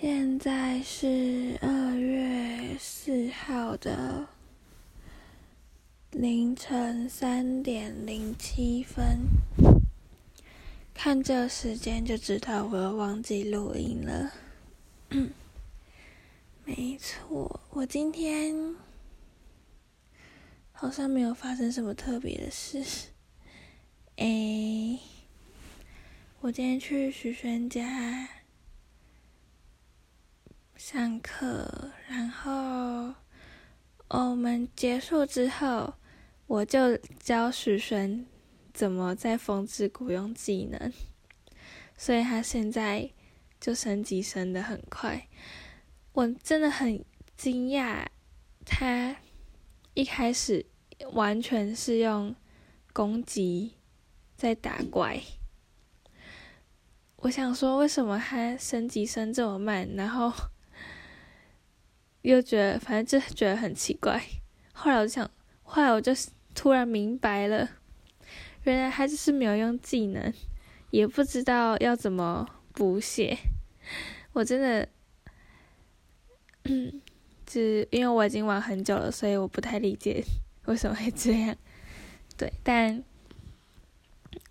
现在是二月四号的凌晨三点零七分，看这时间就知道我又忘记录音了。没错，我今天好像没有发生什么特别的事。哎，我今天去徐轩家。上课，然后我们结束之后，我就教许璇怎么在风之谷用技能，所以他现在就升级升的很快。我真的很惊讶，他一开始完全是用攻击在打怪。我想说，为什么他升级升这么慢？然后。又觉得，反正就觉得很奇怪。后来我就想，后来我就突然明白了，原来他就是没有用技能，也不知道要怎么补血。我真的，嗯，是因为我已经玩很久了，所以我不太理解 为什么会这样。对，但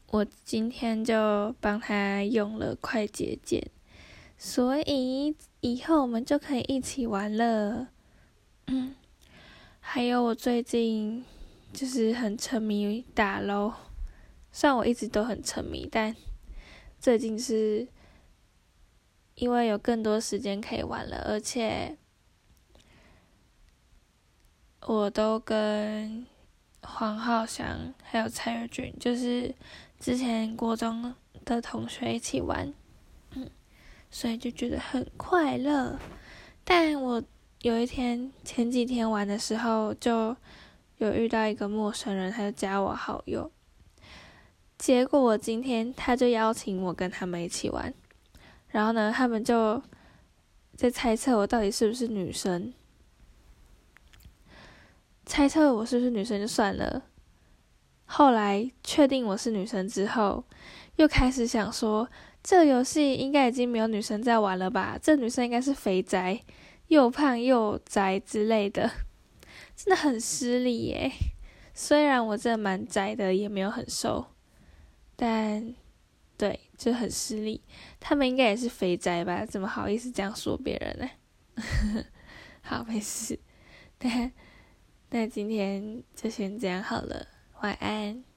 我今天就帮他用了快捷键，所以。以后我们就可以一起玩了。嗯，还有我最近就是很沉迷打喽，虽然我一直都很沉迷，但最近是因为有更多时间可以玩了，而且我都跟黄浩翔还有蔡日俊，就是之前国中的同学一起玩。所以就觉得很快乐，但我有一天前几天玩的时候，就有遇到一个陌生人，他就加我好友。结果我今天他就邀请我跟他们一起玩，然后呢，他们就在猜测我到底是不是女生。猜测我是不是女生就算了，后来确定我是女生之后，又开始想说。这个游戏应该已经没有女生在玩了吧？这女生应该是肥宅，又胖又宅之类的，真的很失礼耶。虽然我真的蛮宅的，也没有很瘦，但对，就很失礼。他们应该也是肥宅吧？怎么好意思这样说别人呢？好，没事。那那今天就先这样好了，晚安。